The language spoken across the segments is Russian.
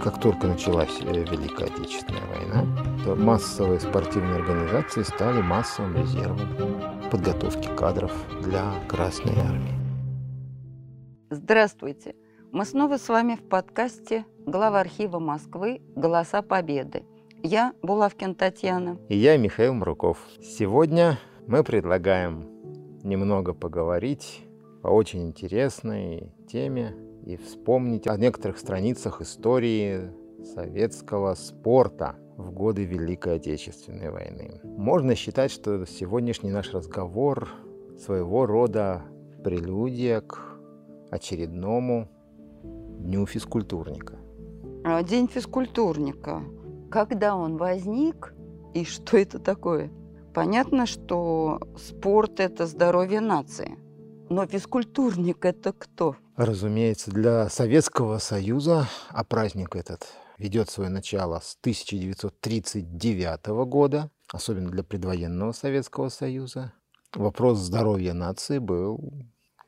как только началась э, Великая Отечественная война, то массовые спортивные организации стали массовым резервом подготовки кадров для Красной Армии. Здравствуйте! Мы снова с вами в подкасте глава архива Москвы «Голоса Победы». Я Булавкин Татьяна. И я Михаил Мруков. Сегодня мы предлагаем немного поговорить по очень интересной теме и вспомнить о некоторых страницах истории советского спорта в годы Великой Отечественной войны. Можно считать, что сегодняшний наш разговор своего рода прелюдия к очередному Дню физкультурника. А, День физкультурника. Когда он возник и что это такое? Понятно, что спорт – это здоровье нации. Но физкультурник – это кто? Разумеется, для Советского Союза, а праздник этот ведет свое начало с 1939 года, особенно для предвоенного Советского Союза, вопрос здоровья нации был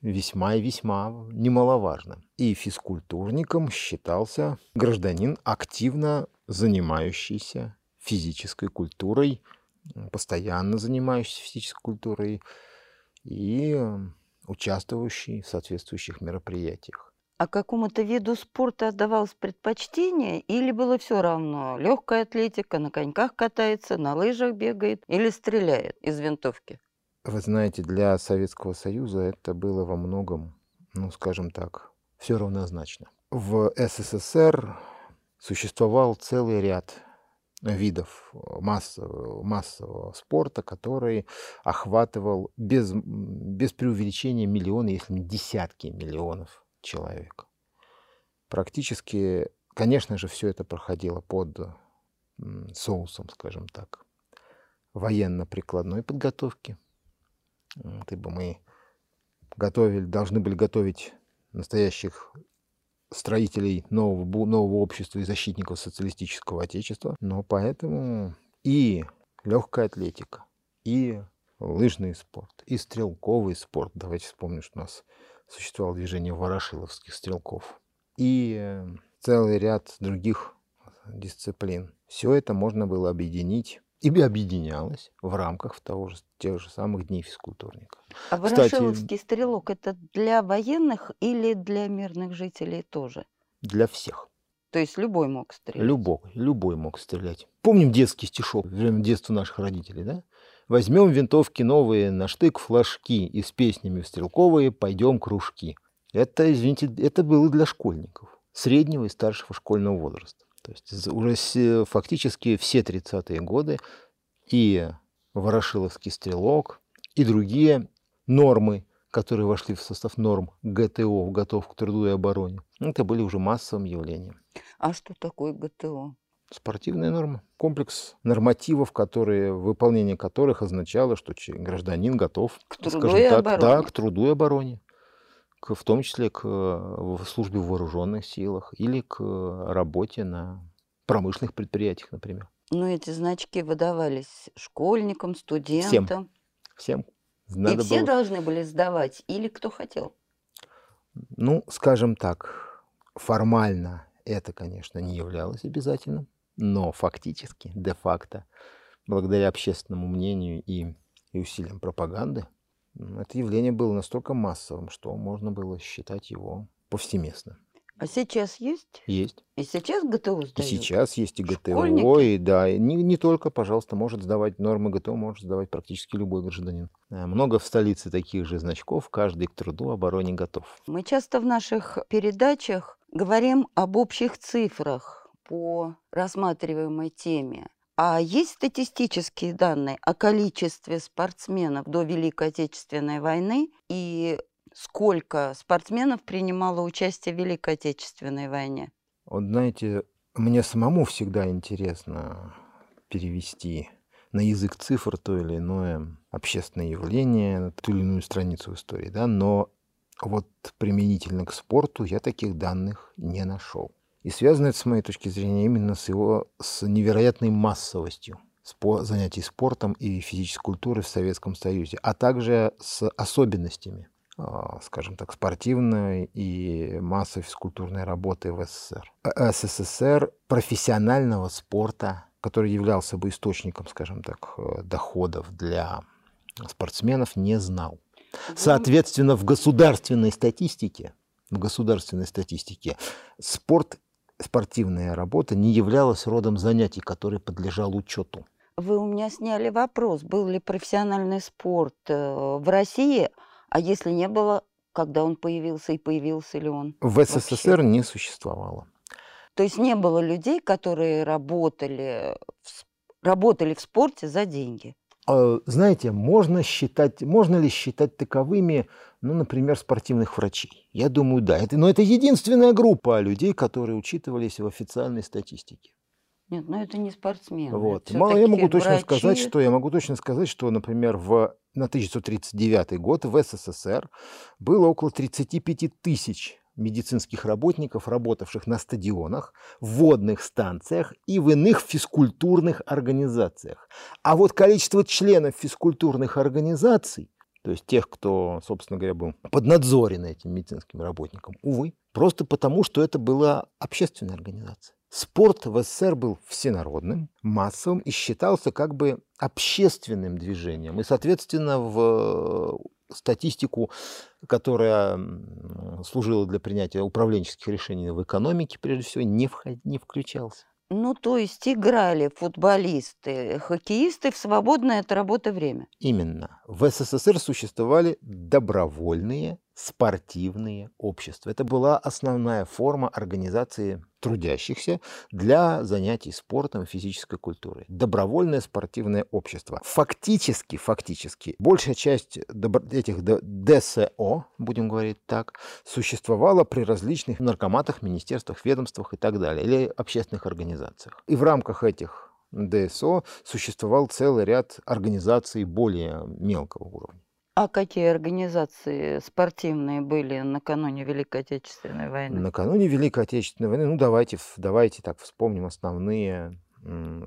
весьма и весьма немаловажным. И физкультурником считался гражданин, активно занимающийся физической культурой, постоянно занимающийся физической культурой и участвующий в соответствующих мероприятиях. А какому-то виду спорта отдавалось предпочтение или было все равно? Легкая атлетика, на коньках катается, на лыжах бегает или стреляет из винтовки? Вы знаете, для Советского Союза это было во многом, ну, скажем так, все равнозначно. В СССР существовал целый ряд видов массового, массового спорта, который охватывал без, без преувеличения миллионы, если не десятки миллионов человек. Практически, конечно же, все это проходило под соусом, скажем так, военно-прикладной подготовки. Ты бы мы готовили, должны были готовить настоящих строителей нового, нового общества и защитников социалистического отечества. Но поэтому и легкая атлетика, и лыжный спорт, и стрелковый спорт. Давайте вспомним, что у нас существовало движение ворошиловских стрелков. И целый ряд других дисциплин. Все это можно было объединить и объединялось в рамках того же, тех же самых дней физкультурника. А Ворошиловский Кстати, стрелок это для военных или для мирных жителей тоже? Для всех. То есть любой мог стрелять? Любой, любой мог стрелять. Помним детский стишок, время детства наших родителей, да? Возьмем винтовки новые, на штык флажки и с песнями в стрелковые пойдем кружки. Это, извините, это было для школьников среднего и старшего школьного возраста. То есть уже фактически все 30-е годы и Ворошиловский стрелок, и другие нормы, которые вошли в состав норм ГТО, готов к труду и обороне, это были уже массовым явлением. А что такое ГТО? Спортивная норма. Комплекс нормативов, которые, выполнение которых означало, что гражданин готов к труду и так, обороне. Да, к труду и обороне к, в том числе к службе в вооруженных силах или к работе на промышленных предприятиях, например. Но эти значки выдавались школьникам, студентам. Всем. Всем. Надо И все было... должны были сдавать или кто хотел? Ну, скажем так, формально это, конечно, не являлось обязательным, но фактически, де-факто, благодаря общественному мнению и, и усилиям пропаганды, это явление было настолько массовым, что можно было считать его повсеместным. А сейчас есть? Есть. И сейчас ГТО сдают? И сейчас есть и ГТО, Школьники? и да, не, не только, пожалуйста, может сдавать нормы ГТО, может сдавать практически любой гражданин. Э, много в столице таких же значков, каждый к труду, обороне готов. Мы часто в наших передачах говорим об общих цифрах по рассматриваемой теме. А есть статистические данные о количестве спортсменов до Великой Отечественной войны и сколько спортсменов принимало участие в Великой Отечественной войне? Вот знаете, мне самому всегда интересно перевести на язык цифр то или иное общественное явление, ту или иную страницу в истории, да, но вот применительно к спорту я таких данных не нашел. И связано это, с моей точки зрения, именно с его с невероятной массовостью занятий спортом и физической культурой в Советском Союзе, а также с особенностями а, скажем так, спортивной и массовой физкультурной работы в СССР. Э, СССР профессионального спорта, который являлся бы источником, скажем так, э, доходов для спортсменов, не знал. Соответственно, в государственной статистике, в государственной статистике спорт, спортивная работа не являлась родом занятий, который подлежал учету. Вы у меня сняли вопрос, был ли профессиональный спорт э, в России, а если не было, когда он появился и появился ли он? В СССР вообще? не существовало. То есть не было людей, которые работали в, работали в спорте за деньги? А, знаете, можно считать, можно ли считать таковыми, ну, например, спортивных врачей? Я думаю, да. Это, но это единственная группа людей, которые учитывались в официальной статистике. Нет, но это не спортсмены. Вот. Мало, я могу точно врачи... сказать, что я могу точно сказать, что, например, в, на 1939 год в СССР было около 35 тысяч медицинских работников, работавших на стадионах, водных станциях и в иных физкультурных организациях. А вот количество членов физкультурных организаций, то есть тех, кто, собственно говоря, был поднадзорен этим медицинским работникам, увы, просто потому, что это была общественная организация. Спорт в СССР был всенародным, массовым и считался как бы общественным движением. И, соответственно, в статистику, которая служила для принятия управленческих решений в экономике, прежде всего, не, вход, не включался. Ну, то есть играли футболисты, хоккеисты в свободное от работы время. Именно. В СССР существовали добровольные спортивные общества. Это была основная форма организации трудящихся для занятий спортом и физической культурой. Добровольное спортивное общество. Фактически, фактически, большая часть этих ДСО, будем говорить так, существовала при различных наркоматах, министерствах, ведомствах и так далее, или общественных организациях. И в рамках этих ДСО существовал целый ряд организаций более мелкого уровня. А какие организации спортивные были накануне Великой Отечественной войны? Накануне Великой Отечественной войны, ну давайте, давайте так вспомним основные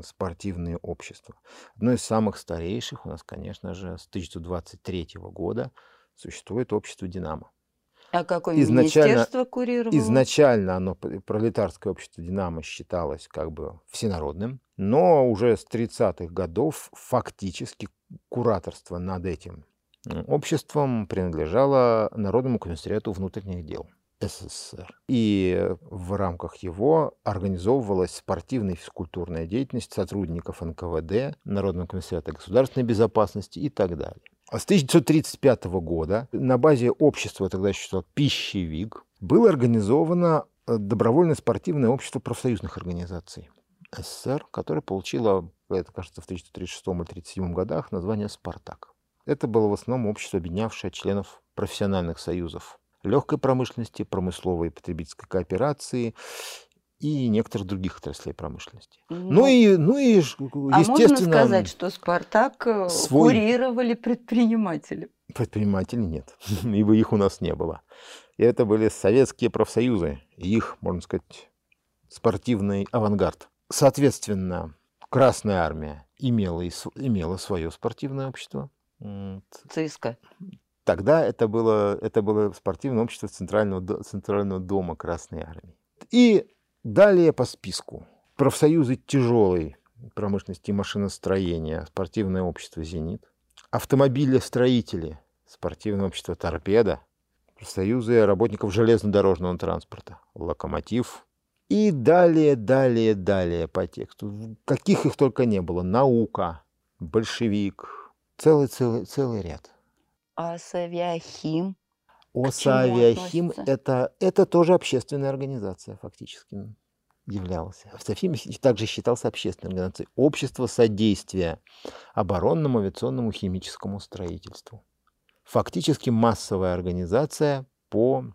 спортивные общества. Одно из самых старейших у нас, конечно же, с 1923 года существует общество «Динамо». А какое изначально, министерство курировало? Изначально оно, пролетарское общество «Динамо» считалось как бы всенародным, но уже с 30-х годов фактически кураторство над этим обществом принадлежало Народному комиссариату внутренних дел СССР. И в рамках его организовывалась спортивная и физкультурная деятельность сотрудников НКВД, Народного комиссариата государственной безопасности и так далее. С 1935 года на базе общества, тогда существовало «Пищевик», было организовано э, добровольное спортивное общество профсоюзных организаций СССР, которое получило, это кажется, в 1936 или 1937 годах название «Спартак». Это было в основном общество, объединявшее членов профессиональных союзов легкой промышленности, промысловой и потребительской кооперации и некоторых других отраслей промышленности. Ну, ну и, ну и естественно... А можно сказать, что «Спартак» э, свой... курировали предприниматели? Предпринимателей нет, ибо их у нас не было. И это были советские профсоюзы, их, можно сказать, спортивный авангард. Соответственно, Красная Армия имела, и, имела свое спортивное общество, ЦСКА. Тогда это было, это было спортивное общество Центрального, Центрального дома Красной Армии. И далее по списку. Профсоюзы тяжелой промышленности и машиностроения, спортивное общество «Зенит», автомобилестроители, спортивное общество «Торпеда», профсоюзы работников железнодорожного транспорта, «Локомотив», и далее, далее, далее по тексту. Каких их только не было. Наука, большевик, Целый, целый, целый ряд. А? ОСАвиахим это, это тоже общественная организация фактически являлся. Авиахим также считался общественной организацией. Общество содействия оборонному авиационному химическому строительству. Фактически массовая организация по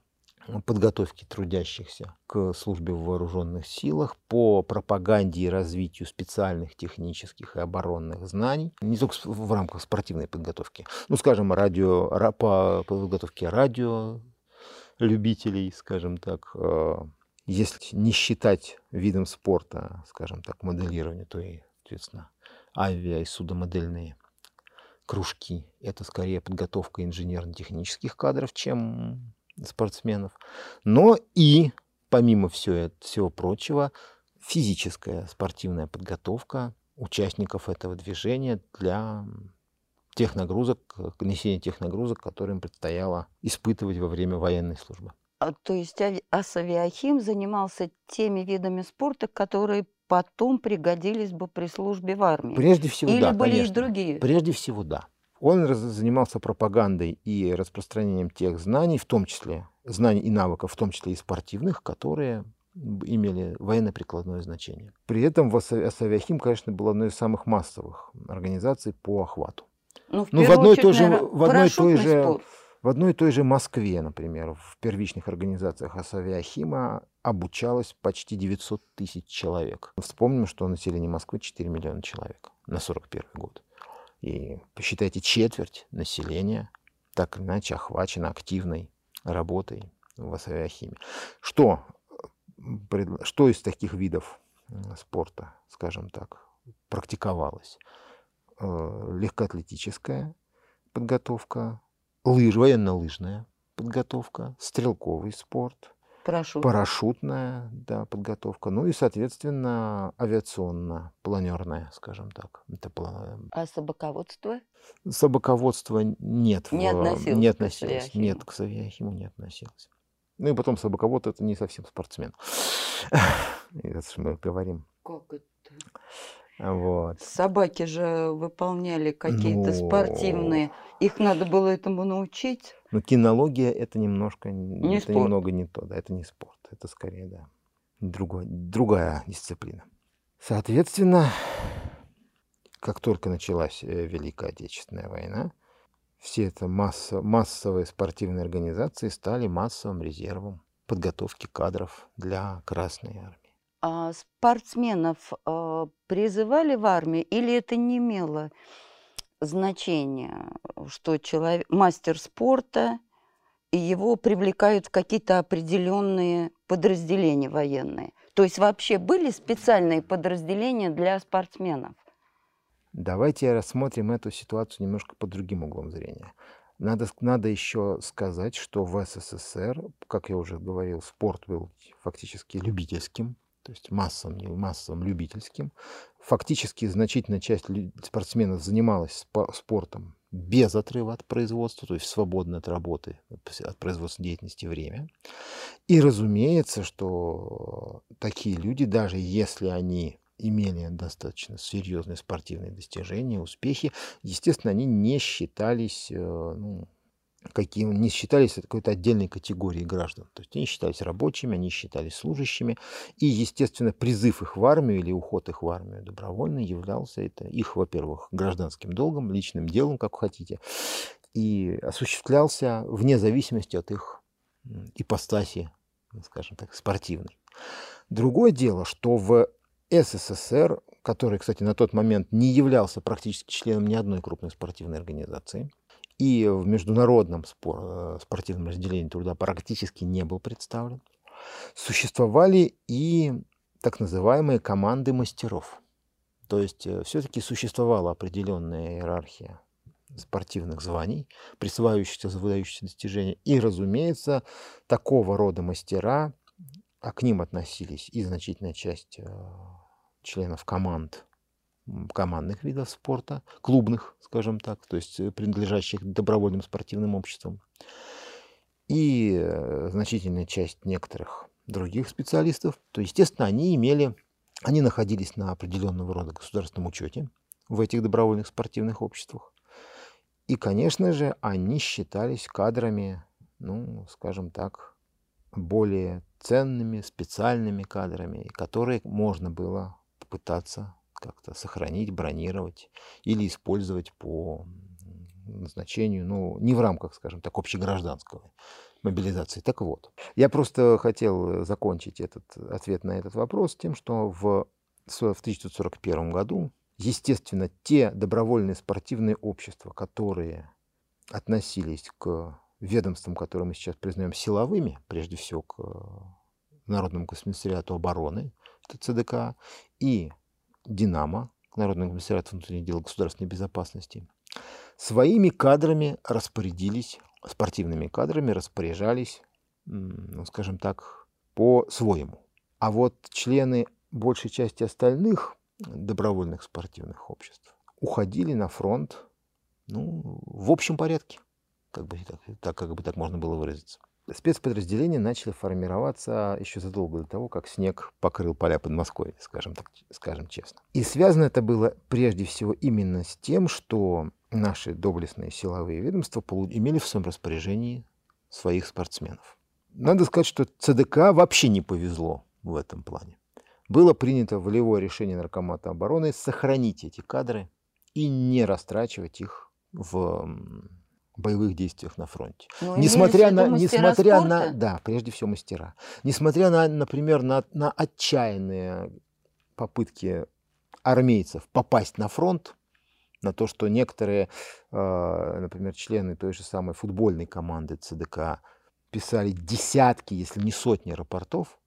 подготовки трудящихся к службе в вооруженных силах, по пропаганде и развитию специальных технических и оборонных знаний, не только в рамках спортивной подготовки, ну, скажем, радио, по подготовке радио любителей, скажем так, э, если не считать видом спорта, скажем так, моделирование, то и, соответственно, авиа и судомодельные кружки. Это скорее подготовка инженерно-технических кадров, чем спортсменов. Но и, помимо всего, всего прочего, физическая спортивная подготовка участников этого движения для тех нагрузок, несения тех нагрузок, которые им предстояло испытывать во время военной службы. А, то есть Асавиахим занимался теми видами спорта, которые потом пригодились бы при службе в армии? Прежде всего, Или да, были конечно. и другие? Прежде всего, да. Он раз- занимался пропагандой и распространением тех знаний, в том числе знаний и навыков, в том числе и спортивных, которые имели военно-прикладное значение. При этом Асавиахим, конечно, был одной из самых массовых организаций по охвату. Ну, в, Ну, в одной очередь, той же- наверно, в одной той же- спорт. В одной и той же Москве, например, в первичных организациях Асавиахима обучалось почти 900 тысяч человек. Вспомним, что население Москвы 4 миллиона человек на 41 год. И посчитайте, четверть населения так или иначе охвачена активной работой в Асавиахиме. Что, что из таких видов спорта, скажем так, практиковалось? Э, Легкоатлетическая подготовка, лыж, военно-лыжная подготовка, стрелковый спорт, Парашют. парашютная да, подготовка, ну и, соответственно, авиационно-планерная, скажем так. Это пла- А собаководство? Собаководство нет. Не в- относилось не к относилось. Савиахиму. Нет, к Савиахиму не относилось. Ну и потом собаковод это не совсем спортсмен. Это ж мы говорим. Как это? Вот. Собаки же выполняли какие-то Ну. спортивные. Их надо было этому научить. Но кинология это немножко Не это спорт. немного не то, да, это не спорт, это скорее, да, другой, другая дисциплина. Соответственно, как только началась э, Великая Отечественная война, все это масса, массовые спортивные организации стали массовым резервом подготовки кадров для Красной Армии. А спортсменов а, призывали в армию или это не имело значения, что человек мастер спорта и его привлекают в какие-то определенные подразделения военные? То есть вообще были специальные подразделения для спортсменов? Давайте рассмотрим эту ситуацию немножко под другим углом зрения. Надо, надо еще сказать, что в СССР, как я уже говорил, спорт был фактически любительским, то есть массовым, массовым, любительским. Фактически значительная часть спортсменов занималась спо- спортом без отрыва от производства, то есть свободно от работы, от производственной деятельности время. И разумеется, что такие люди, даже если они имели достаточно серьезные спортивные достижения, успехи, естественно, они не считались, э, ну, каким, не считались какой-то отдельной категорией граждан. То есть они считались рабочими, они считались служащими. И, естественно, призыв их в армию или уход их в армию добровольно являлся это их, во-первых, гражданским долгом, личным делом, как хотите, и осуществлялся вне зависимости от их ипостаси, скажем так, спортивной. Другое дело, что в СССР, который, кстати, на тот момент не являлся практически членом ни одной крупной спортивной организации, и в международном спор- э, спортивном разделении труда практически не был представлен, существовали и так называемые команды мастеров. То есть все-таки существовала определенная иерархия спортивных званий, присваивающихся за выдающиеся достижения. И, разумеется, такого рода мастера, а к ним относились и значительная часть э, членов команд, командных видов спорта, клубных, скажем так, то есть э, принадлежащих добровольным спортивным обществам, и э, значительная часть некоторых других специалистов, то, естественно, они имели, они находились на определенного рода государственном учете в этих добровольных спортивных обществах. И, конечно же, они считались кадрами, ну, скажем так, более ценными, специальными кадрами, которые можно было попытаться как-то сохранить, бронировать или использовать по назначению, ну, не в рамках, скажем так, общегражданского мобилизации. Так вот, я просто хотел закончить этот ответ на этот вопрос тем, что в, в 1941 году, естественно, те добровольные спортивные общества, которые относились к ведомствам, которые мы сейчас признаем силовыми, прежде всего к Народному комиссариату обороны, это ЦДК, и Динамо, к Народному комиссариату внутренних дел государственной безопасности, своими кадрами распорядились, спортивными кадрами распоряжались, ну, скажем так, по-своему. А вот члены большей части остальных добровольных спортивных обществ уходили на фронт ну, в общем порядке, как бы так, так, как бы так можно было выразиться. Спецподразделения начали формироваться еще задолго до того, как снег покрыл поля под Москвой, скажем, так, скажем честно. И связано это было прежде всего именно с тем, что наши доблестные силовые ведомства имели в своем распоряжении своих спортсменов. Надо сказать, что ЦДК вообще не повезло в этом плане. Было принято волевое решение Наркомата обороны сохранить эти кадры и не растрачивать их в боевых действиях на фронте. Ну, несмотря на, несмотря спорта? на, да, прежде всего мастера, несмотря на, например, на, на отчаянные попытки армейцев попасть на фронт, на то, что некоторые, э, например, члены той же самой футбольной команды ЦДК писали десятки, если не сотни рапортов,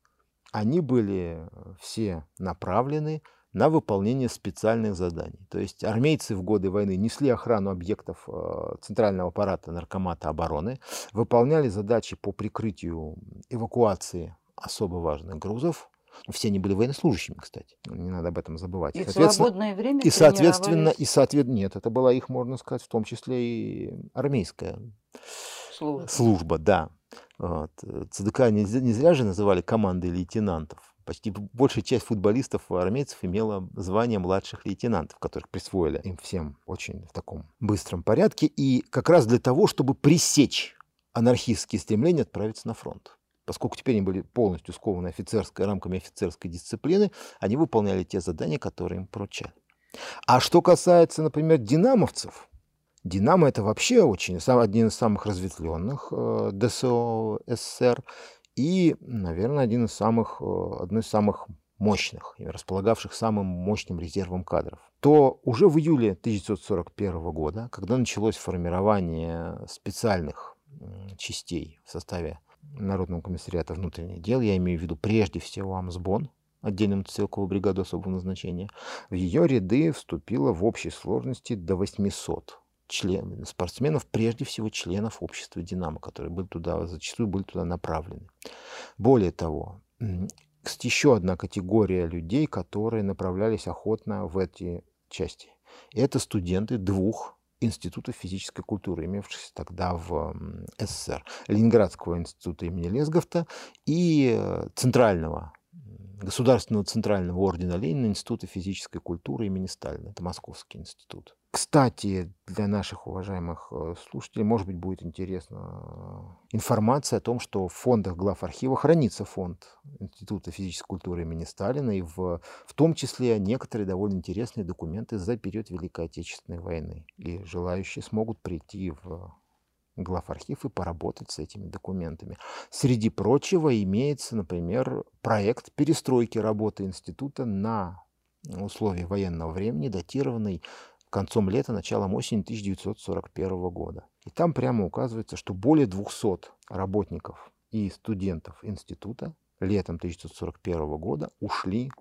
они были все направлены на выполнение специальных заданий. То есть армейцы в годы войны несли охрану объектов э, центрального аппарата наркомата обороны, выполняли задачи по прикрытию эвакуации особо важных грузов. Все они были военнослужащими, кстати. Не надо об этом забывать. И в свободное время и соответственно, и соответственно, нет, это была их, можно сказать, в том числе и армейская службы. служба, да. Вот. ЦДК не, не зря же называли командой лейтенантов. Почти большая часть футболистов армейцев имела звание младших лейтенантов, которых присвоили им всем очень в таком быстром порядке. И как раз для того, чтобы пресечь анархистские стремления отправиться на фронт. Поскольку теперь они были полностью скованы офицерской, рамками офицерской дисциплины, они выполняли те задания, которые им поручали. А что касается, например, динамовцев, Динамо это вообще очень один из самых разветвленных э, ДСО СССР и, наверное, один из самых, э, одно из самых мощных, располагавших самым мощным резервом кадров. То уже в июле 1941 года, когда началось формирование специальных частей в составе Народного комиссариата внутренних дел, я имею в виду прежде всего Амсбон, отдельную мотострелковую бригаду особого назначения, в ее ряды вступило в общей сложности до 800 член, спортсменов, прежде всего членов общества «Динамо», которые были туда, зачастую были туда направлены. Более того, есть еще одна категория людей, которые направлялись охотно в эти части. Это студенты двух институтов физической культуры, имевшихся тогда в СССР. Ленинградского института имени Лесговта и э, Центрального Государственного центрального ордена Ленина Института физической культуры имени Сталина. Это Московский институт. Кстати, для наших уважаемых э, слушателей, может быть, будет интересна э, информация о том, что в фондах глав архива хранится фонд Института физической культуры имени Сталина, и в, в том числе некоторые довольно интересные документы за период Великой Отечественной войны. И желающие смогут прийти в глав архив и поработать с этими документами. Среди прочего имеется, например, проект перестройки работы института на условия военного времени, датированный концом лета, началом осени 1941 года. И там прямо указывается, что более 200 работников и студентов института летом 1941 года ушли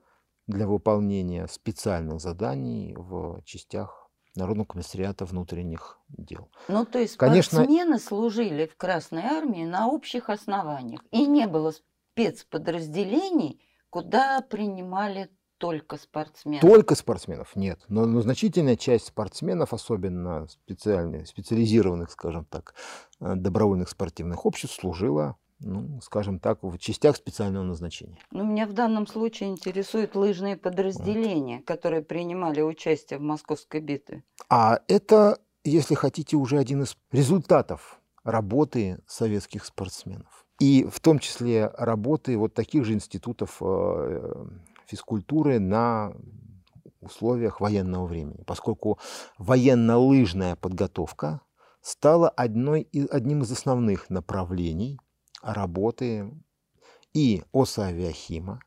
для выполнения специальных заданий в частях Народного комиссариата внутренних дел. Ну, то есть Конечно- спортсмены служили в Красной Армии на общих основаниях. И не было спецподразделений, куда принимали только спортсменов. Только спортсменов нет, но, но значительная часть спортсменов, особенно специальных, специализированных, скажем так, э, добровольных спортивных обществ, служила, ну, скажем так, в частях специального назначения. Ну, меня в данном случае интересуют лыжные подразделения, которые принимали участие в московской битве. А это, если хотите, уже один из результатов работы советских спортсменов. И в том числе работы вот таких же институтов э, физкультуры на условиях военного времени, поскольку военно-лыжная подготовка стала одной, одним из основных направлений работы и ОСА-авиахима,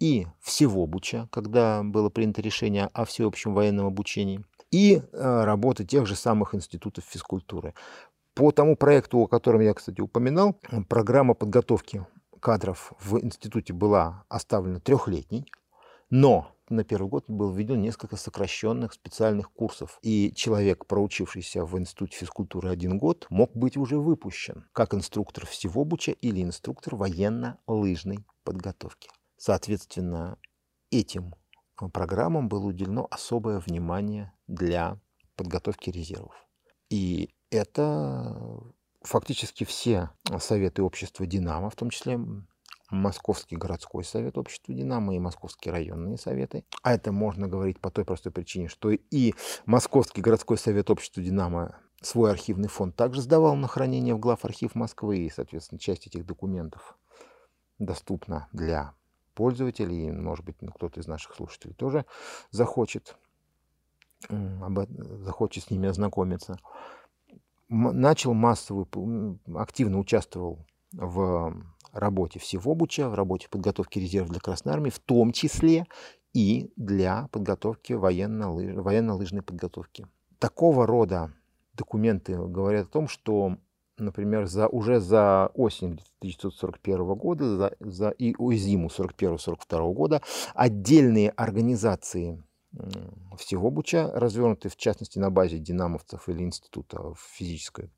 и всего Буча, когда было принято решение о всеобщем военном обучении, и э, работы тех же самых институтов физкультуры. По тому проекту, о котором я, кстати, упоминал, программа подготовки кадров в институте была оставлена трехлетней, но на первый год было введено несколько сокращенных специальных курсов. И человек, проучившийся в Институте физкультуры один год, мог быть уже выпущен как инструктор всевобуча или инструктор военно-лыжной подготовки. Соответственно, этим программам было уделено особое внимание для подготовки резервов. И это фактически все советы общества «Динамо», в том числе Московский городской совет общества «Динамо» и Московские районные советы. А это можно говорить по той простой причине, что и Московский городской совет общества «Динамо» свой архивный фонд также сдавал на хранение в главархив Москвы, и, соответственно, часть этих документов доступна для пользователей, может быть, ну, кто-то из наших слушателей тоже захочет, захочет с ними ознакомиться. Начал массовую, активно участвовал в работе всевобуча, в работе подготовки резервов для Красной Армии, в том числе и для подготовки военно-лыж, военно-лыжной подготовки. Такого рода документы говорят о том, что, например, за, уже за осень 1941 года за, за, и зиму 1941-1942 года отдельные организации всевобуча, развернутые в частности на базе динамовцев или Института физической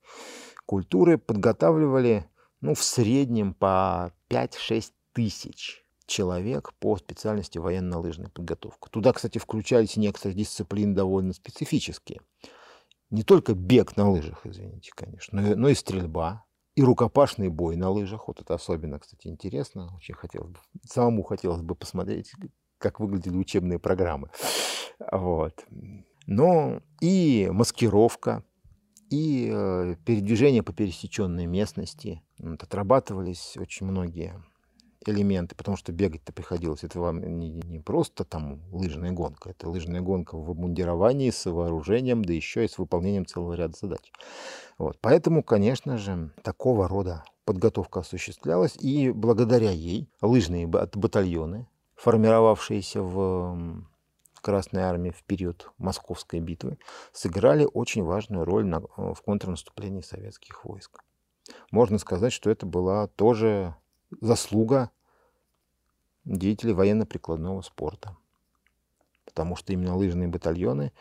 культуры, подготавливали ну, в среднем по 5-6 тысяч человек по специальности военно-лыжная подготовка. Туда, кстати, включались некоторые дисциплины довольно специфические. Не только бег на лыжах, извините, конечно, но и, стрельба, и рукопашный бой на лыжах. Вот это особенно, кстати, интересно. Очень хотелось бы, самому хотелось бы посмотреть, как выглядели учебные программы. Вот. Но и маскировка, и э, передвижение по пересеченной местности. Вот, отрабатывались очень многие элементы, потому что бегать-то приходилось. Это вам не, не просто там лыжная гонка, это лыжная гонка в обмундировании, с вооружением, да еще и с выполнением целого ряда задач. Вот. Поэтому, конечно же, такого рода подготовка осуществлялась, и благодаря ей лыжные батальоны, формировавшиеся в Красной Армии в период Московской битвы сыграли очень важную роль на, э, в контрнаступлении советских войск. Можно сказать, что это была тоже заслуга деятелей военно-прикладного спорта. Потому что именно лыжные батальоны,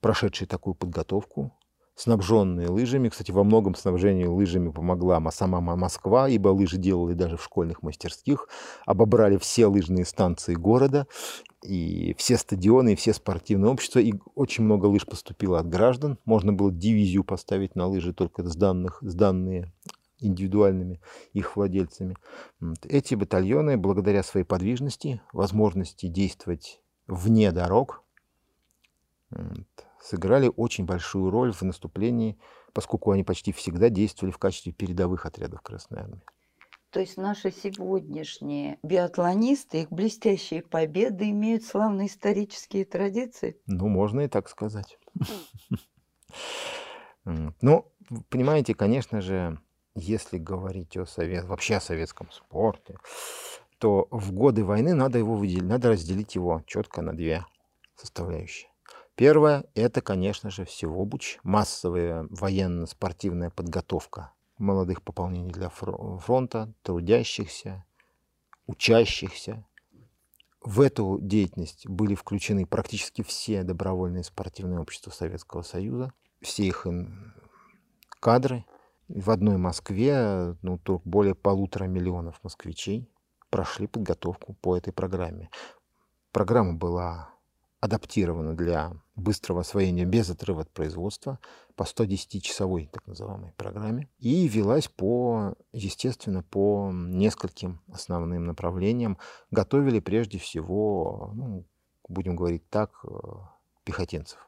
прошедшие такую подготовку, снабженные лыжами. Кстати, во многом снабжению лыжами помогла сама Москва, ибо лыжи делали даже в школьных мастерских, обобрали все лыжные станции города, и все стадионы, и все спортивные общества, и очень много лыж поступило от граждан. Можно было дивизию поставить на лыжи только с, данных, с данные индивидуальными их владельцами. Эти батальоны, благодаря своей подвижности, возможности действовать вне дорог, сыграли очень большую роль в наступлении, поскольку они почти всегда действовали в качестве передовых отрядов Красной Армии. То есть наши сегодняшние биатлонисты, их блестящие победы имеют славные исторические традиции? Ну, можно и так сказать. Ну, понимаете, конечно же, если говорить о совет, вообще о советском спорте, то в годы войны надо его выделить, надо разделить его четко на две составляющие. Первое – это, конечно же, всеобуч, массовая военно-спортивная подготовка молодых пополнений для фронта, трудящихся, учащихся. В эту деятельность были включены практически все добровольные спортивные общества Советского Союза, все их кадры. В одной Москве ну, более полутора миллионов москвичей прошли подготовку по этой программе. Программа была адаптирована для быстрого освоения без отрыва от производства по 110-часовой так называемой программе и велась по, естественно, по нескольким основным направлениям. Готовили прежде всего, ну, будем говорить так, э, пехотинцев.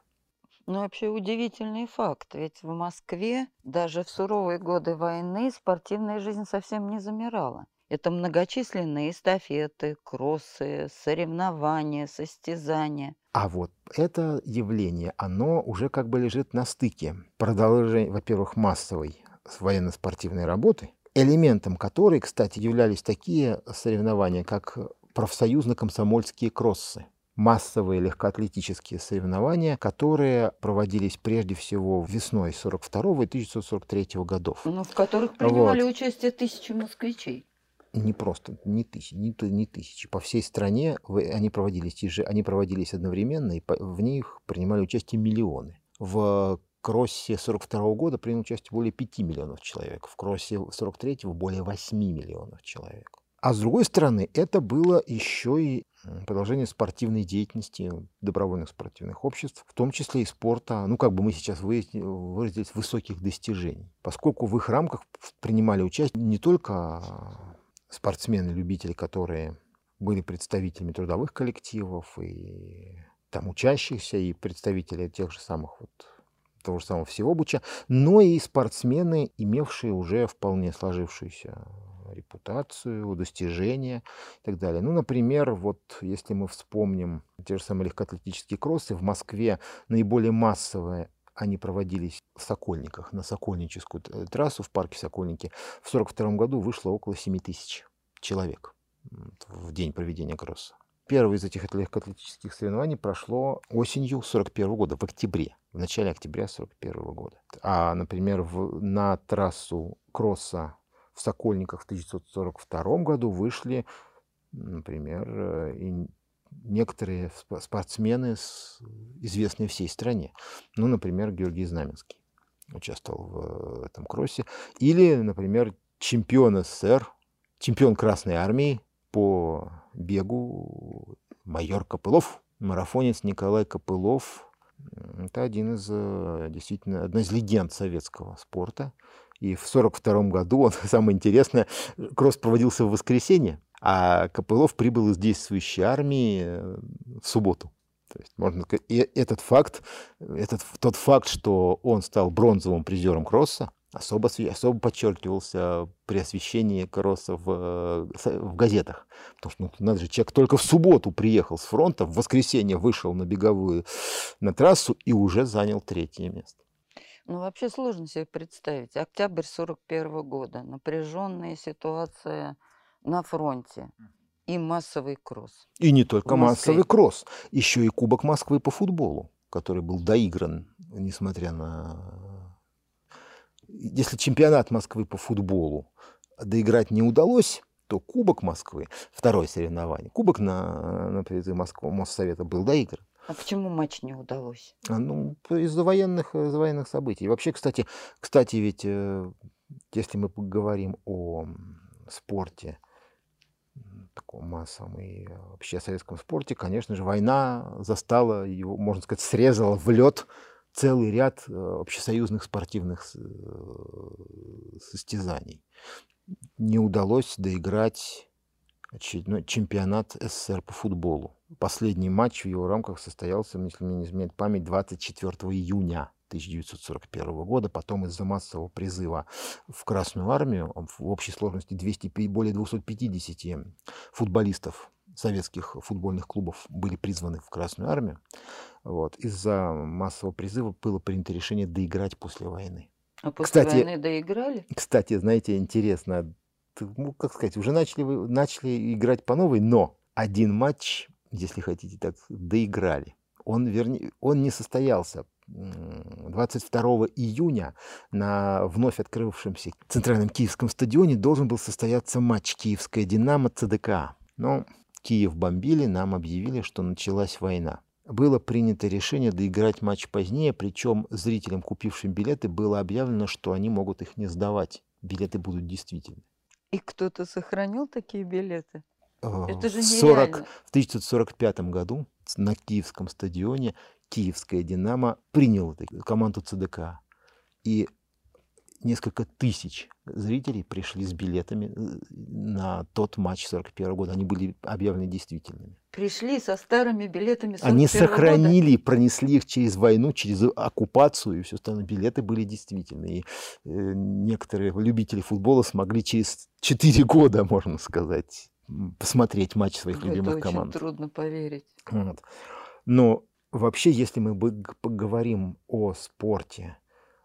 Ну, вообще удивительный факт, ведь в Москве даже в суровые годы войны спортивная жизнь совсем не замирала. Это многочисленные эстафеты, кроссы, соревнования, состязания. А вот это явление, оно уже как бы лежит на стыке продолжения, во-первых, массовой военно-спортивной работы, элементом которой, кстати, являлись такие соревнования, как профсоюзно-комсомольские кроссы массовые легкоатлетические соревнования, которые проводились прежде всего весной 42 и 1943 годов. Ну, в которых принимали вот. участие тысячи москвичей. Не просто, не тысячи, не, не тысячи. По всей стране они проводились, они проводились одновременно, и в них принимали участие миллионы. В кроссе 42 года принял участие более 5 миллионов человек, в кроссе 43 более 8 миллионов человек. А с другой стороны, это было еще и продолжение спортивной деятельности добровольных спортивных обществ, в том числе и спорта, ну, как бы мы сейчас выразились, высоких достижений. Поскольку в их рамках принимали участие не только спортсмены-любители, которые были представителями трудовых коллективов и там учащихся, и представители тех же самых вот того же самого Всеобуча, но и спортсмены, имевшие уже вполне сложившуюся репутацию, достижения и так далее. Ну, например, вот если мы вспомним те же самые легкоатлетические кроссы, в Москве наиболее массовые они проводились в Сокольниках, на Сокольническую трассу в парке Сокольники. В 1942 году вышло около 7 тысяч человек в день проведения кросса. Первое из этих легкоатлетических соревнований прошло осенью 41 года, в октябре, в начале октября 41 года. А, например, в, на трассу кросса в Сокольниках в 1942 году вышли, например, э, некоторые спортсмены, известные всей стране. Ну, например, Георгий Знаменский участвовал в этом кроссе. Или, например, чемпион СССР, чемпион Красной Армии по бегу майор Копылов, марафонец Николай Копылов. Это один из, э, действительно, одна из легенд советского спорта. И в 1942 году, он, самое интересное, кросс проводился в воскресенье, а Копылов прибыл из действующей армии э, в субботу. То есть, можно сказать, и этот факт, этот, тот факт, что он стал бронзовым призером кросса, особо, особо подчеркивался при освещении кросса в, в газетах. Потому что, ну, надо же, человек только в субботу приехал с фронта, в воскресенье вышел на беговую, на трассу и уже занял третье место. Ну, вообще сложно себе представить. Октябрь 41 года, напряженная ситуация на фронте и массовый кросс. И не только массовый кросс, еще и Кубок Москвы по футболу, который был доигран, несмотря на если чемпионат Москвы по футболу доиграть не удалось, то Кубок Москвы, второе соревнование, Кубок на, на призы Москвы, Моссовета был доигран. А почему матч не удалось? А, ну, из-за военных, из военных событий. Вообще, кстати, кстати, ведь э, если мы поговорим о спорте, таком массовом и вообще советском спорте, конечно же, война застала его, можно сказать, срезала в лед целый ряд э, общесоюзных спортивных э, состязаний. Не удалось доиграть очередной чемпионат СССР по футболу. Последний матч в его рамках состоялся, если мне не изменяет память, 24 июня 1941 года. Потом из-за массового призыва в Красную Армию в общей сложности 200, более 250 футболистов советских футбольных клубов были призваны в Красную Армию. Вот. Из-за массового призыва было принято решение доиграть после войны. А после кстати, войны доиграли? Кстати, знаете, интересно, ну, как сказать, уже начали, начали играть по новой, но один матч, если хотите так, доиграли. Он, вернее, он не состоялся 22 июня на вновь открывшемся Центральном Киевском стадионе должен был состояться матч Киевская «Динамо» ЦДК. Но Киев бомбили, нам объявили, что началась война. Было принято решение доиграть матч позднее, причем зрителям, купившим билеты, было объявлено, что они могут их не сдавать. Билеты будут действительны. И кто-то сохранил такие билеты? Э, Это же 40, в 1945 году на Киевском стадионе Киевская «Динамо» приняла команду ЦДК. И несколько тысяч зрителей пришли с билетами э, на тот матч 41 года. Они были объявлены действительными. Пришли со старыми билетами 41 Они сохранили, года. пронесли их через войну, через оккупацию, и все остальное. Билеты были действительные. И э, некоторые любители футбола смогли через 4 года, можно сказать, посмотреть матч своих Это любимых очень команд. трудно поверить. Вот. Но вообще, если мы поговорим о спорте,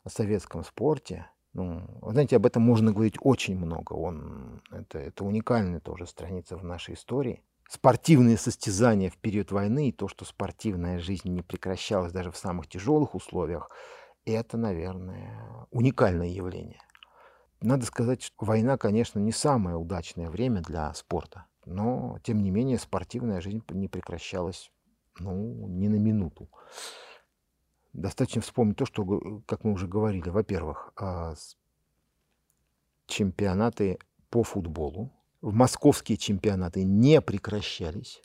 о советском спорте, ну, знаете, об этом можно говорить очень много. Он, это, это уникальная тоже страница в нашей истории. Спортивные состязания в период войны и то, что спортивная жизнь не прекращалась даже в самых тяжелых условиях, это, наверное, уникальное явление. Надо сказать, что война, конечно, не самое удачное время для спорта, но, тем не менее, спортивная жизнь не прекращалась ну, ни на минуту. Достаточно вспомнить то, что, как мы уже говорили, во-первых, а, чемпионаты по футболу, московские чемпионаты не прекращались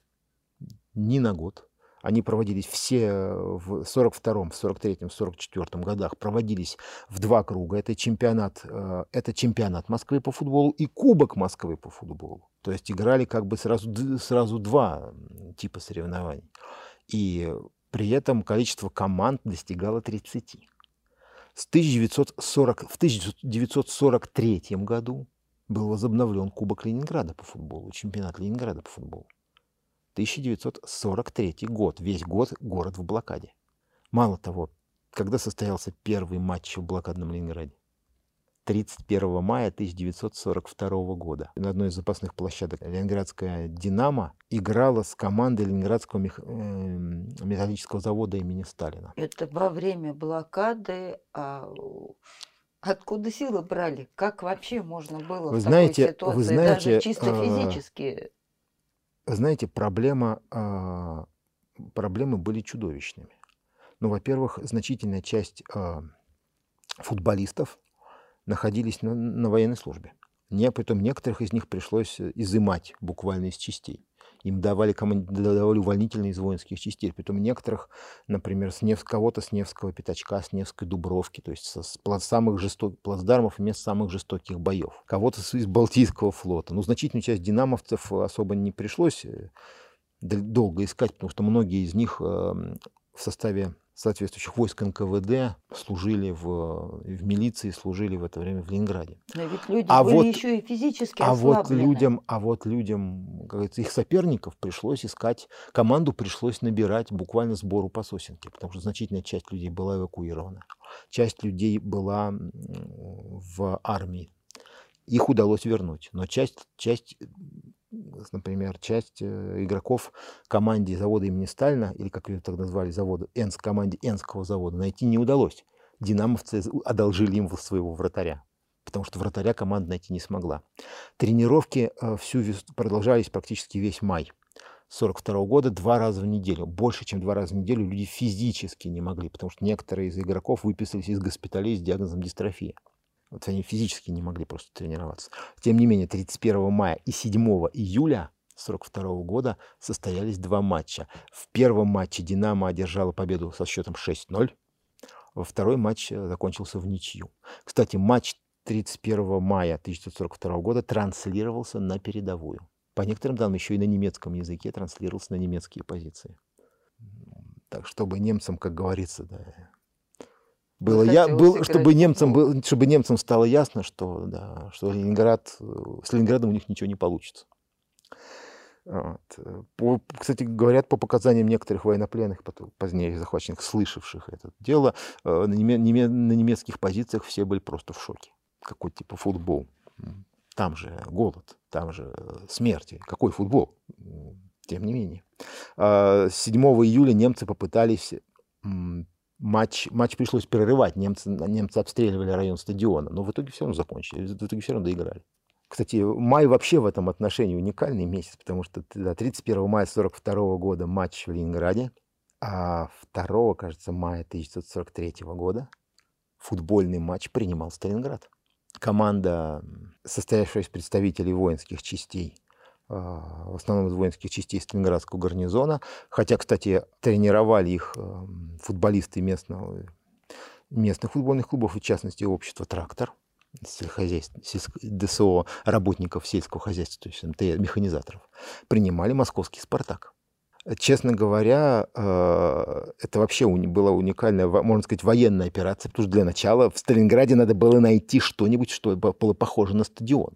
ни на год. Они проводились все в 42-м, 43-м, 44-м годах, проводились в два круга. Это чемпионат, э, это чемпионат Москвы по футболу и Кубок Москвы по футболу. То есть играли как бы сразу, сразу два типа соревнований. И при этом количество команд достигало 30. С 1940, в 1943 году был возобновлен Кубок Ленинграда по футболу, чемпионат Ленинграда по футболу. 1943 год, весь год город в блокаде. Мало того, когда состоялся первый матч в блокадном Ленинграде? 31 мая 1942 года. На одной из запасных площадок Ленинградская «Динамо» играла с командой Ленинградского мех... Эм, металлического завода имени Сталина. Это во время блокады, а откуда силы брали? Как вообще можно было вы в знаете, такой ситуации, вы знаете, даже чисто а, физически? Знаете, проблема, а, проблемы были чудовищными. Ну, во-первых, значительная часть а, футболистов находились на, на военной службе. Не, притом некоторых из них пришлось э, изымать буквально из частей. Им давали, команд... давали увольнительные из воинских частей. Притом некоторых, например, с Нев... кого-то с Невского пятачка, с Невской Дубровки, то есть с плац... самых жестоких плацдармов и мест самых жестоких боев. Кого-то из Балтийского флота. Но значительную часть динамовцев особо не пришлось э, долго искать, потому что многие из них эм, в составе соответствующих войск НКВД служили в, в милиции, служили в это время в Ленинграде. Но ведь люди а были вот, еще и физически а вот людям, а вот людям, как говорится, их соперников пришлось искать, команду пришлось набирать буквально сбору по сосенке, потому что значительная часть людей была эвакуирована, часть людей была в армии, их удалось вернуть, но часть, часть например, часть э, игроков команде завода имени Сталина, или как ее тогда назвали, завода Энск, команде Энского завода, найти не удалось. Динамовцы одолжили им своего вратаря, потому что вратаря команда найти не смогла. Тренировки э, всю продолжались практически весь май. 42 года два раза в неделю. Больше, чем два раза в неделю люди физически не могли, потому что некоторые из игроков выписались из госпиталей с диагнозом дистрофия. Вот они физически не могли просто тренироваться. Тем не менее, 31 мая и 7 июля 1942 года состоялись два матча. В первом матче «Динамо» одержала победу со счетом 6-0. Во второй матч э, закончился в ничью. Кстати, матч 31 мая 1942 года транслировался на передовую. По некоторым данным, еще и на немецком языке транслировался на немецкие позиции. Так, чтобы немцам, как говорится, да, было я, был, чтобы немцам, был, чтобы немцам стало ясно, что, да, что Ленинград, э, с Ленинградом у них ничего не получится. Вот. По, кстати, говорят, по показаниям некоторых военнопленных, позднее захваченных, слышавших это дело, э, на, неме, неме, на немецких позициях все были просто в шоке. Какой типа футбол? Там же голод, там же э, смерти. Какой футбол? Тем не менее. 7 а, июля немцы попытались матч, матч пришлось прерывать, немцы, немцы обстреливали район стадиона, но в итоге все равно закончили, в итоге все равно доиграли. Кстати, май вообще в этом отношении уникальный месяц, потому что да, 31 мая 1942 года матч в Ленинграде, а 2, кажется, мая 1943 года футбольный матч принимал Сталинград. Команда, состоявшая из представителей воинских частей в основном из воинских частей Сталинградского гарнизона. Хотя, кстати, тренировали их а, футболисты местного, местных футбольных клубов, в частности, общество «Трактор», сельскохозяйств, ДСО работников сельского хозяйства, то есть МТ, механизаторов, принимали московский «Спартак». Честно говоря, а, это вообще была уникальная, можно сказать, военная операция, потому что для начала в Сталинграде надо было найти что-нибудь, что было похоже на стадион.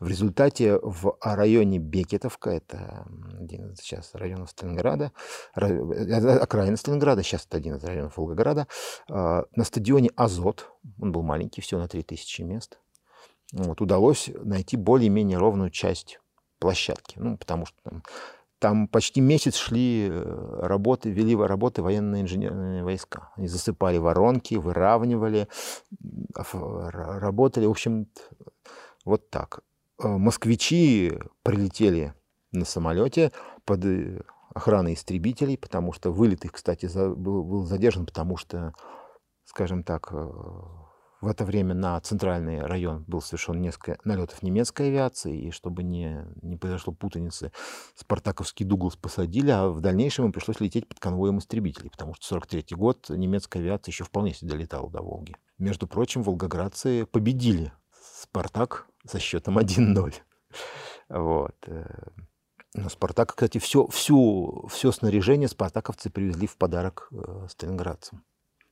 В результате в районе Бекетовка, это один из сейчас районов Сталинграда, э, окраина Сталинграда, сейчас это один из районов Волгограда, а, на стадионе «Азот», он был маленький, всего на 3000 мест, вот, удалось найти более-менее ровную часть площадки, ну, потому что там Там почти месяц шли э, работы, вели работы военные инженерные войска. Они засыпали воронки, выравнивали, работали. В общем, вот так. Э, москвичи прилетели на самолете под э, охраной истребителей, потому что вылет их, кстати, был, был задержан, потому что, скажем так, в это время на центральный район был совершен несколько налетов немецкой авиации, и чтобы не, не произошло путаницы, спартаковский Дуглас посадили, а в дальнейшем им пришлось лететь под конвоем истребителей, потому что 43 год немецкая авиация еще вполне себе долетала до Волги. Между прочим, волгоградцы победили Спартак со счетом 1-0. Вот. Э, но Спартак, кстати, все, всю, все снаряжение спартаковцы привезли в подарок э, сталинградцам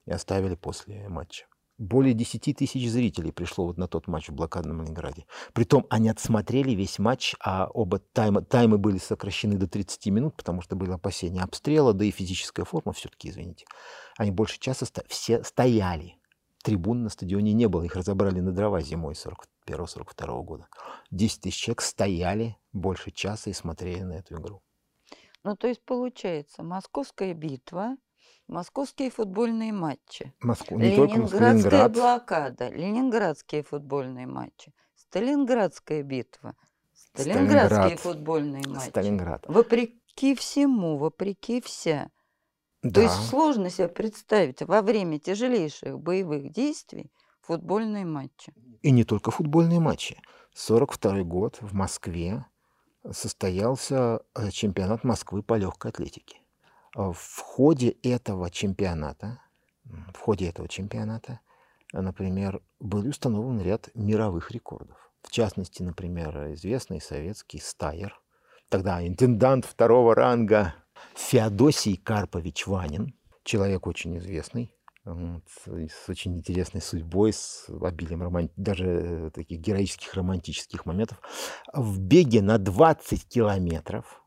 и оставили после матча более 10 тысяч зрителей пришло вот на тот матч в блокадном Ленинграде. Притом они отсмотрели весь матч, а оба тайма, таймы были сокращены до 30 минут, потому что были опасения обстрела, да и физическая форма все-таки, извините. Они больше часа сто... все стояли. Трибун на стадионе не было, их разобрали на дрова зимой 41-42 года. 10 тысяч человек стояли больше часа и смотрели на эту игру. Ну, то есть, получается, московская битва – Московские футбольные матчи. Москву, не Ленинградская Ленинград. блокада. Ленинградские футбольные матчи. Сталинградская битва. Сталинградские Сталинград. футбольные матчи. Сталинград. Вопреки всему, вопреки вся. Да. То есть сложно себе представить во время тяжелейших боевых действий футбольные матчи. И не только футбольные матчи. 42 год в Москве состоялся э, чемпионат Москвы по легкой атлетике. А, в ходе этого чемпионата, в ходе этого чемпионата, например, был установлен ряд мировых рекордов. В частности, например, известный советский стайер, тогда интендант второго ранга Феодосий Карпович Ванин, человек очень известный, вот, с очень интересной судьбой, с обилием роман... даже таких героических романтических моментов, в беге на 20 километров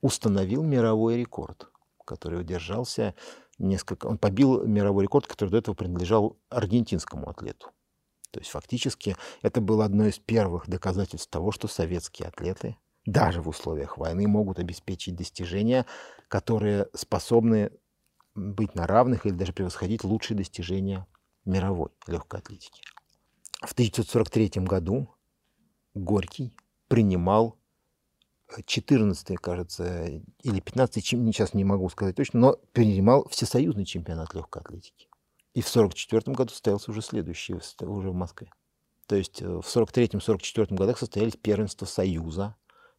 установил мировой рекорд – который удержался несколько... Он побил мировой рекорд, который до этого принадлежал аргентинскому атлету. То есть фактически это было одно из первых доказательств того, что советские атлеты даже в условиях войны могут обеспечить достижения, которые способны быть на равных или даже превосходить лучшие достижения мировой легкой атлетики. В 1943 году Горький принимал 14 кажется, или 15 сейчас не могу сказать точно, но принимал всесоюзный чемпионат легкой атлетики. И в 44 году состоялся уже следующий, уже в Москве. То есть э, в 43-44 годах состоялись первенства Союза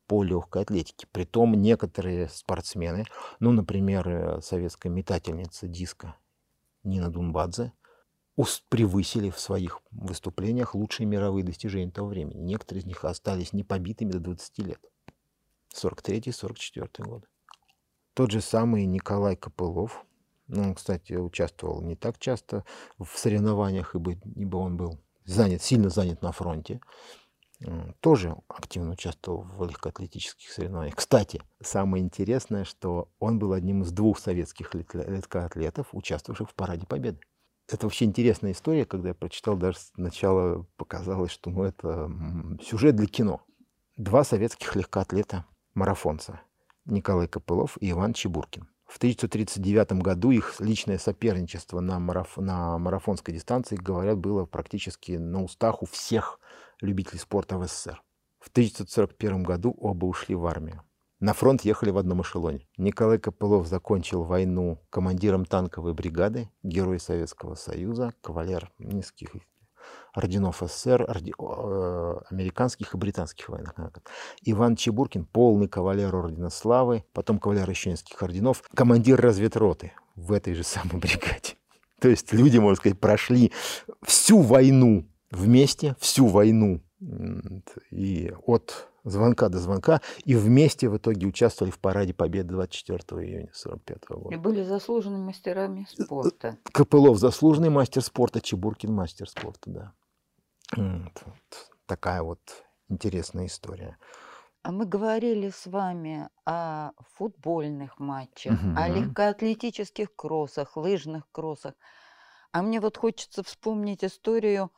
по легкой атлетике. Притом некоторые спортсмены, ну, например, э, советская метательница диска Нина Дунбадзе, превысили в своих выступлениях лучшие мировые достижения того времени. Некоторые из них остались непобитыми до 20 лет. 43-44 годы. Тот же самый Николай Копылов, ну, он, кстати, участвовал не так часто в соревнованиях, ибо, ибо он был занят, сильно занят на фронте, тоже активно участвовал в легкоатлетических соревнованиях. Кстати, самое интересное, что он был одним из двух советских легкоатлетов, участвовавших в Параде Победы. Это вообще интересная история, когда я прочитал, даже сначала показалось, что ну, это сюжет для кино. Два советских легкоатлета марафонца Николай Копылов и Иван Чебуркин. В 1939 году их личное соперничество на, мараф... на марафонской дистанции, говорят, было практически на устах у всех любителей спорта в СССР. В 1941 году оба ушли в армию. На фронт ехали в одном эшелоне. Николай Копылов закончил войну командиром танковой бригады, герой Советского Союза, кавалер низких орденов СССР, орди... э, американских и британских наград. Иван Чебуркин, полный кавалер Ордена Славы, потом кавалер еще орденов, командир разведроты в этой же самой бригаде. То есть люди, можно сказать, прошли всю войну вместе, всю войну и от звонка до звонка, и вместе в итоге участвовали в параде Победы 24 июня 45 года. И были заслуженными мастерами спорта. Копылов заслуженный мастер спорта, Чебуркин мастер спорта, да. Вот такая вот интересная история. А мы говорили с вами о футбольных матчах, угу. о легкоатлетических кроссах, лыжных кроссах. А мне вот хочется вспомнить историю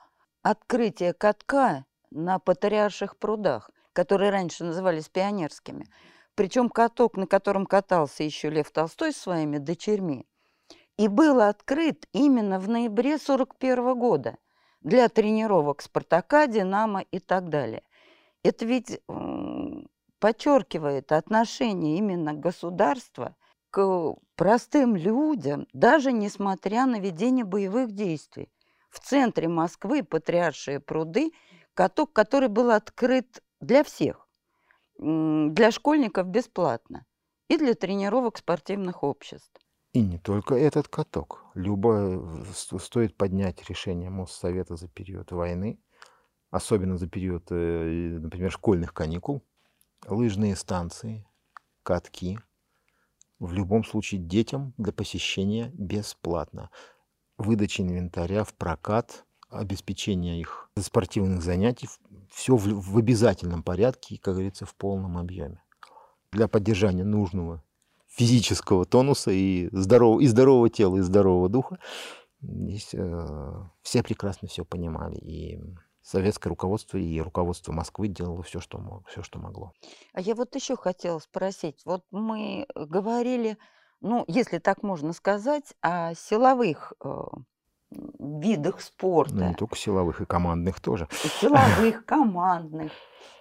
открытия катка на Патриарших прудах, которые раньше назывались пионерскими. причем каток, на котором катался еще Лев Толстой с своими дочерьми, и был открыт именно в ноябре 1941 года для тренировок «Спартака», «Динамо» и так далее. Это ведь подчеркивает отношение именно государства к простым людям, даже несмотря на ведение боевых действий. В центре Москвы Патриаршие пруды, каток, который был открыт для всех для школьников бесплатно и для тренировок спортивных обществ. И не только этот каток. Любое стоит поднять решение Моссовета за период войны, особенно за период, э, например, школьных каникул, лыжные станции, катки. В любом случае детям для посещения бесплатно. Выдача инвентаря в прокат, обеспечение их спортивных занятий все в, в обязательном порядке как говорится, в полном объеме. Для поддержания нужного физического тонуса и здорового, и здорового тела, и здорового духа здесь э, все прекрасно все понимали. И советское руководство и руководство Москвы делало все, что, все, что могло. А я вот еще хотела спросить. Вот мы говорили, ну, если так можно сказать, о силовых э, видах спорта. Ну, не только силовых, и командных тоже. И силовых, командных.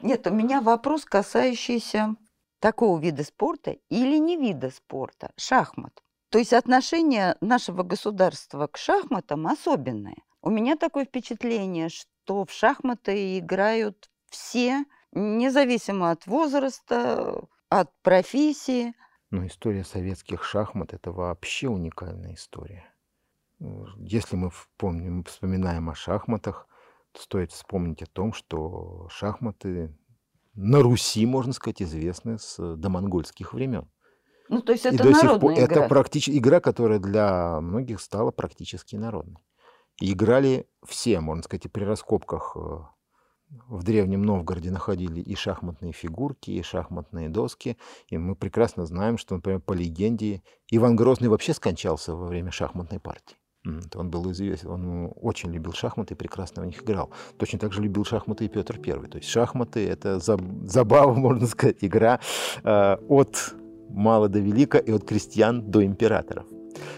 Нет, у меня вопрос, касающийся такого вида спорта или не вида спорта, шахмат. То есть отношение нашего государства к шахматам особенное. У меня такое впечатление, что в шахматы играют все, независимо от возраста, от профессии. Но история советских шахмат – это вообще уникальная история. Если мы помним, вспоминаем о шахматах, то стоит вспомнить о том, что шахматы на Руси, можно сказать, известны с домонгольских времен. Ну, то есть это И народная пор, игра. Это практически игра, которая для многих стала практически народной. И играли все, можно сказать, и при раскопках э, в Древнем Новгороде находили и шахматные фигурки, и шахматные доски. И мы прекрасно знаем, что, например, по легенде Иван Грозный вообще скончался во время шахматной партии. Он был известен, он очень любил шахматы и прекрасно в них играл. Точно так же любил шахматы и Петр I. То есть шахматы — это забава, можно сказать, игра э, от мала до велика и от крестьян до императоров.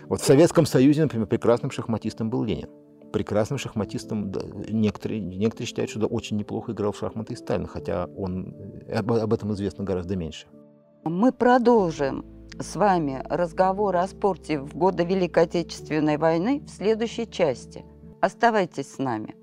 Вот в Советском Союзе, например, прекрасным шахматистом был Ленин. Прекрасным шахматистом, некоторые, некоторые считают, что очень неплохо играл в шахматы и Сталин, хотя он, об, об этом известно гораздо меньше. Мы продолжим с вами разговор о спорте в годы Великой Отечественной войны в следующей части. Оставайтесь с нами.